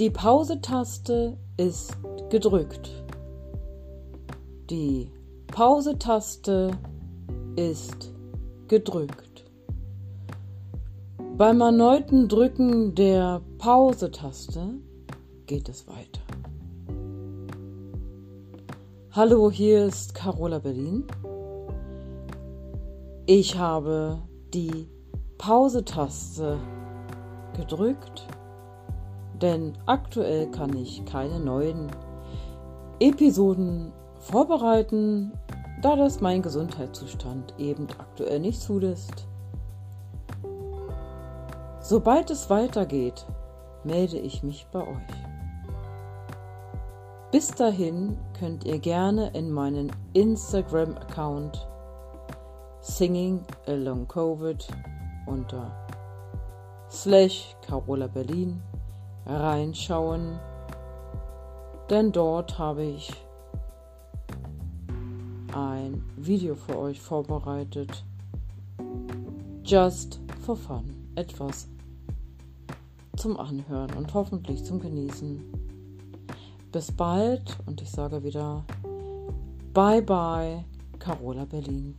Die Pause-Taste ist gedrückt. Die Pause-Taste ist gedrückt. Beim erneuten Drücken der Pause-Taste geht es weiter. Hallo, hier ist Carola Berlin. Ich habe die Pause-Taste gedrückt, denn aktuell kann ich keine neuen Episoden vorbereiten, da das mein Gesundheitszustand eben aktuell nicht zulässt. Sobald es weitergeht, melde ich mich bei euch. Bis dahin könnt ihr gerne in meinen Instagram-Account Singing Along Covid unter slash Carola Berlin reinschauen, denn dort habe ich ein Video für euch vorbereitet. Just for fun. Etwas zum Anhören und hoffentlich zum Genießen. Bis bald und ich sage wieder Bye bye, Carola Berlin.